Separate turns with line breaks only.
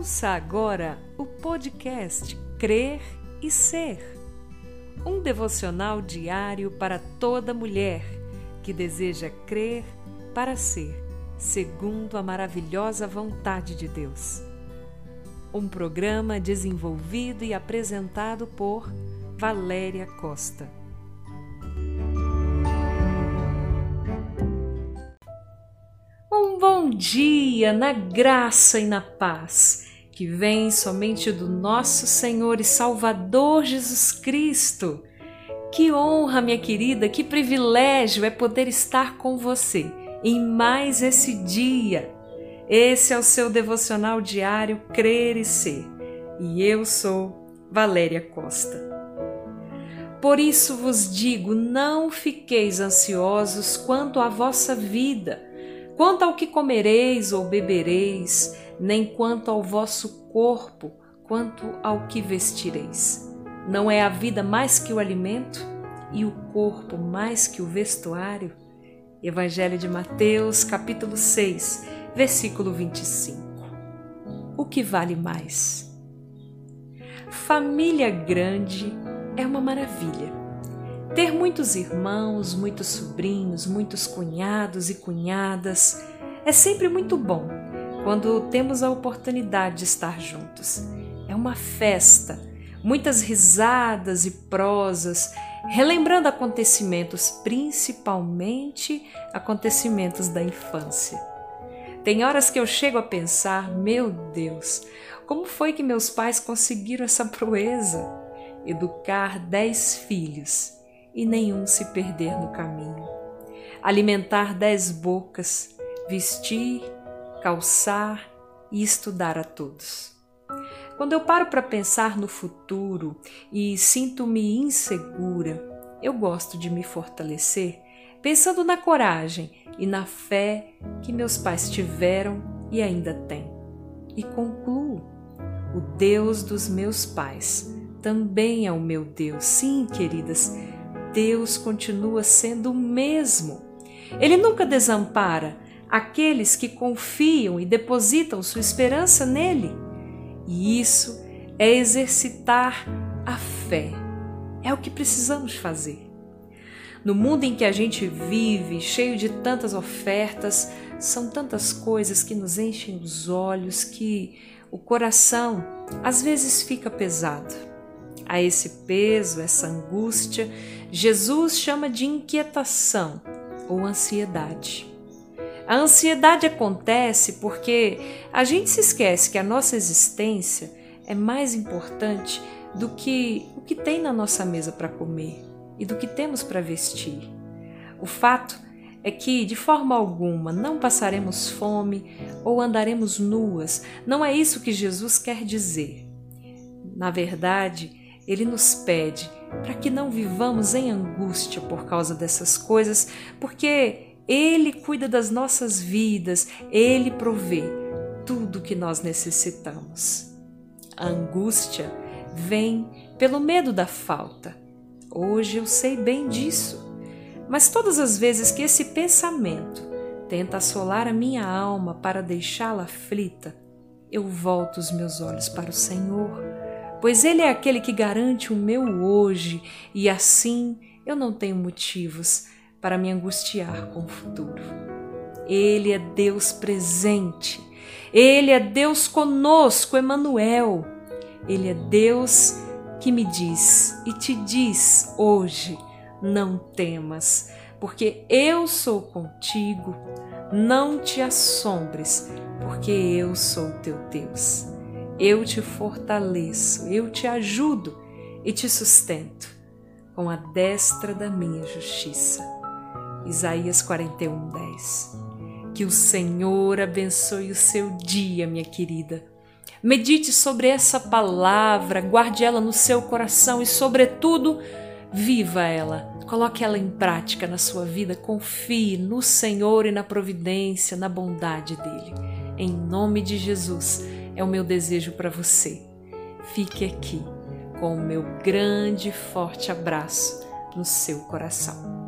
Ouça agora o podcast Crer e Ser. Um devocional diário para toda mulher que deseja crer para ser, segundo a maravilhosa vontade de Deus. Um programa desenvolvido e apresentado por Valéria Costa. Um bom dia na graça e na paz que vem somente do nosso Senhor e Salvador Jesus Cristo. Que honra, minha querida, que privilégio é poder estar com você em mais esse dia. Esse é o seu devocional diário Crer e Ser. E eu sou Valéria Costa. Por isso vos digo: não fiqueis ansiosos quanto à vossa vida quanto ao que comereis ou bebereis, nem quanto ao vosso corpo, quanto ao que vestireis. Não é a vida mais que o alimento e o corpo mais que o vestuário? Evangelho de Mateus, capítulo 6, versículo 25. O que vale mais? Família grande é uma maravilha ter muitos irmãos, muitos sobrinhos, muitos cunhados e cunhadas é sempre muito bom quando temos a oportunidade de estar juntos. É uma festa, muitas risadas e prosas, relembrando acontecimentos, principalmente acontecimentos da infância. Tem horas que eu chego a pensar, meu Deus, como foi que meus pais conseguiram essa proeza? Educar dez filhos e nenhum se perder no caminho. Alimentar dez bocas, vestir, calçar e estudar a todos. Quando eu paro para pensar no futuro e sinto-me insegura, eu gosto de me fortalecer pensando na coragem e na fé que meus pais tiveram e ainda têm. E concluo: o Deus dos meus pais também é o meu Deus. Sim, queridas, Deus continua sendo o mesmo. Ele nunca desampara aqueles que confiam e depositam sua esperança nele. E isso é exercitar a fé. É o que precisamos fazer. No mundo em que a gente vive, cheio de tantas ofertas, são tantas coisas que nos enchem os olhos que o coração às vezes fica pesado a esse peso, essa angústia, Jesus chama de inquietação ou ansiedade. A ansiedade acontece porque a gente se esquece que a nossa existência é mais importante do que o que tem na nossa mesa para comer e do que temos para vestir. O fato é que, de forma alguma, não passaremos fome ou andaremos nuas. Não é isso que Jesus quer dizer. Na verdade, ele nos pede para que não vivamos em angústia por causa dessas coisas, porque Ele cuida das nossas vidas, Ele provê tudo o que nós necessitamos. A angústia vem pelo medo da falta. Hoje eu sei bem disso. Mas todas as vezes que esse pensamento tenta assolar a minha alma para deixá-la aflita, eu volto os meus olhos para o Senhor pois Ele é aquele que garante o meu hoje e assim eu não tenho motivos para me angustiar com o futuro. Ele é Deus presente, Ele é Deus conosco, Emanuel. Ele é Deus que me diz e te diz hoje: não temas, porque eu sou contigo. Não te assombres, porque eu sou teu Deus. Eu te fortaleço, eu te ajudo e te sustento com a destra da minha justiça. Isaías 41, 10. Que o Senhor abençoe o seu dia, minha querida. Medite sobre essa palavra, guarde ela no seu coração e, sobretudo, viva ela. Coloque ela em prática na sua vida. Confie no Senhor e na providência, na bondade dele. Em nome de Jesus é o meu desejo para você. Fique aqui com o meu grande e forte abraço no seu coração.